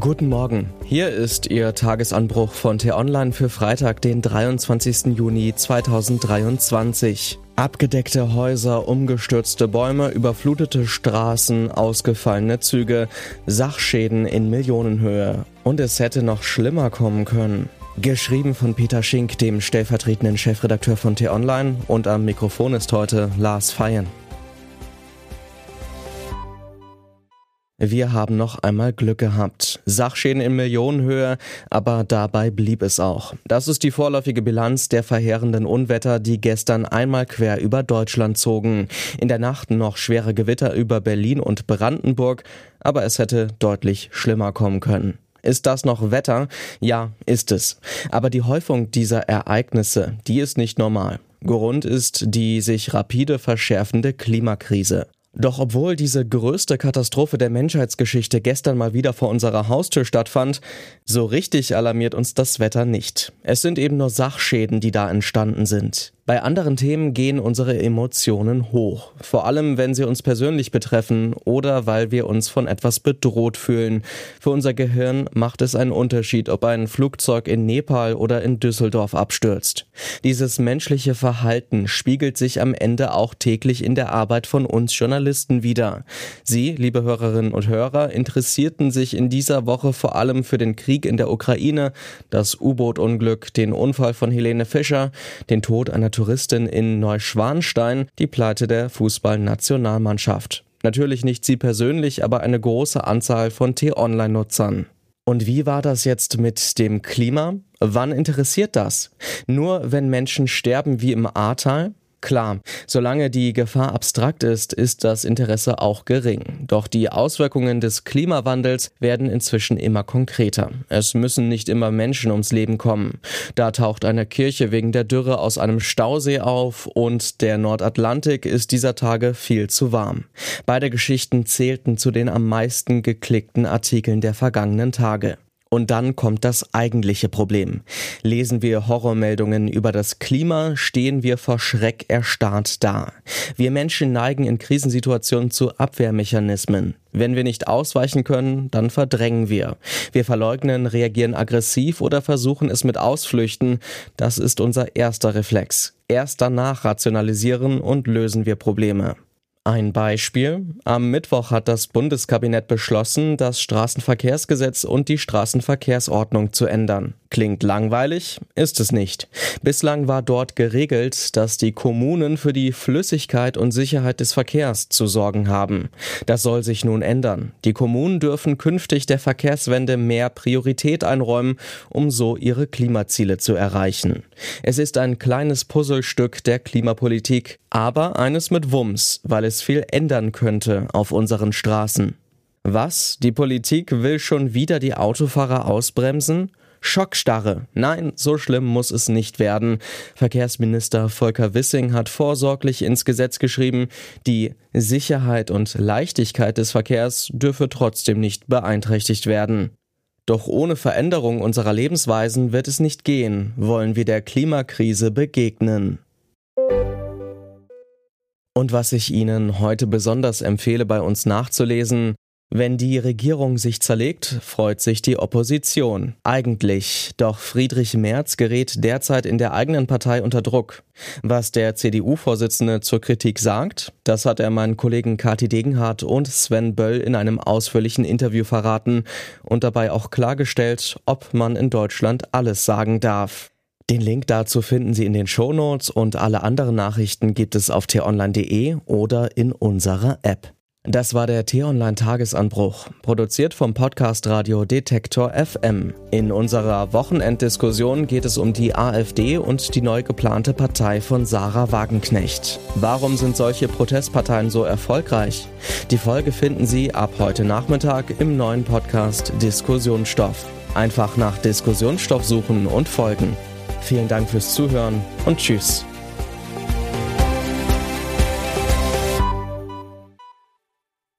Guten Morgen. Hier ist Ihr Tagesanbruch von T-Online für Freitag, den 23. Juni 2023. Abgedeckte Häuser, umgestürzte Bäume, überflutete Straßen, ausgefallene Züge, Sachschäden in Millionenhöhe. Und es hätte noch schlimmer kommen können. Geschrieben von Peter Schink, dem stellvertretenden Chefredakteur von T-Online und am Mikrofon ist heute Lars Feyen. Wir haben noch einmal Glück gehabt. Sachschäden in Millionenhöhe, aber dabei blieb es auch. Das ist die vorläufige Bilanz der verheerenden Unwetter, die gestern einmal quer über Deutschland zogen. In der Nacht noch schwere Gewitter über Berlin und Brandenburg, aber es hätte deutlich schlimmer kommen können. Ist das noch Wetter? Ja, ist es. Aber die Häufung dieser Ereignisse, die ist nicht normal. Grund ist die sich rapide verschärfende Klimakrise. Doch obwohl diese größte Katastrophe der Menschheitsgeschichte gestern mal wieder vor unserer Haustür stattfand, so richtig alarmiert uns das Wetter nicht. Es sind eben nur Sachschäden, die da entstanden sind. Bei anderen Themen gehen unsere Emotionen hoch, vor allem wenn sie uns persönlich betreffen oder weil wir uns von etwas bedroht fühlen. Für unser Gehirn macht es einen Unterschied, ob ein Flugzeug in Nepal oder in Düsseldorf abstürzt. Dieses menschliche Verhalten spiegelt sich am Ende auch täglich in der Arbeit von uns Journalisten wider. Sie, liebe Hörerinnen und Hörer, interessierten sich in dieser Woche vor allem für den Krieg in der Ukraine, das U-Boot-Unglück, den Unfall von Helene Fischer, den Tod einer Touristin in Neuschwanstein die Pleite der Fußballnationalmannschaft. Natürlich nicht sie persönlich, aber eine große Anzahl von T-Online-Nutzern. Und wie war das jetzt mit dem Klima? Wann interessiert das? Nur wenn Menschen sterben wie im Ahrtal? Klar, solange die Gefahr abstrakt ist, ist das Interesse auch gering. Doch die Auswirkungen des Klimawandels werden inzwischen immer konkreter. Es müssen nicht immer Menschen ums Leben kommen. Da taucht eine Kirche wegen der Dürre aus einem Stausee auf und der Nordatlantik ist dieser Tage viel zu warm. Beide Geschichten zählten zu den am meisten geklickten Artikeln der vergangenen Tage. Und dann kommt das eigentliche Problem. Lesen wir Horrormeldungen über das Klima, stehen wir vor Schreck erstarrt da. Wir Menschen neigen in Krisensituationen zu Abwehrmechanismen. Wenn wir nicht ausweichen können, dann verdrängen wir. Wir verleugnen, reagieren aggressiv oder versuchen es mit Ausflüchten. Das ist unser erster Reflex. Erst danach rationalisieren und lösen wir Probleme. Ein Beispiel. Am Mittwoch hat das Bundeskabinett beschlossen, das Straßenverkehrsgesetz und die Straßenverkehrsordnung zu ändern. Klingt langweilig, ist es nicht. Bislang war dort geregelt, dass die Kommunen für die Flüssigkeit und Sicherheit des Verkehrs zu sorgen haben. Das soll sich nun ändern. Die Kommunen dürfen künftig der Verkehrswende mehr Priorität einräumen, um so ihre Klimaziele zu erreichen. Es ist ein kleines Puzzlestück der Klimapolitik, aber eines mit Wumms, weil es viel ändern könnte auf unseren Straßen. Was? Die Politik will schon wieder die Autofahrer ausbremsen? Schockstarre. Nein, so schlimm muss es nicht werden. Verkehrsminister Volker Wissing hat vorsorglich ins Gesetz geschrieben, die Sicherheit und Leichtigkeit des Verkehrs dürfe trotzdem nicht beeinträchtigt werden. Doch ohne Veränderung unserer Lebensweisen wird es nicht gehen, wollen wir der Klimakrise begegnen. Und was ich Ihnen heute besonders empfehle, bei uns nachzulesen, wenn die Regierung sich zerlegt, freut sich die Opposition. Eigentlich. Doch Friedrich Merz gerät derzeit in der eigenen Partei unter Druck. Was der CDU-Vorsitzende zur Kritik sagt, das hat er meinen Kollegen Kati Degenhardt und Sven Böll in einem ausführlichen Interview verraten und dabei auch klargestellt, ob man in Deutschland alles sagen darf. Den Link dazu finden Sie in den Shownotes und alle anderen Nachrichten gibt es auf t-online.de oder in unserer App. Das war der T-Online Tagesanbruch, produziert vom Podcast Radio Detektor FM. In unserer Wochenenddiskussion geht es um die AfD und die neu geplante Partei von Sarah Wagenknecht. Warum sind solche Protestparteien so erfolgreich? Die Folge finden Sie ab heute Nachmittag im neuen Podcast Diskussionsstoff. Einfach nach Diskussionsstoff suchen und folgen. Vielen Dank fürs Zuhören und Tschüss.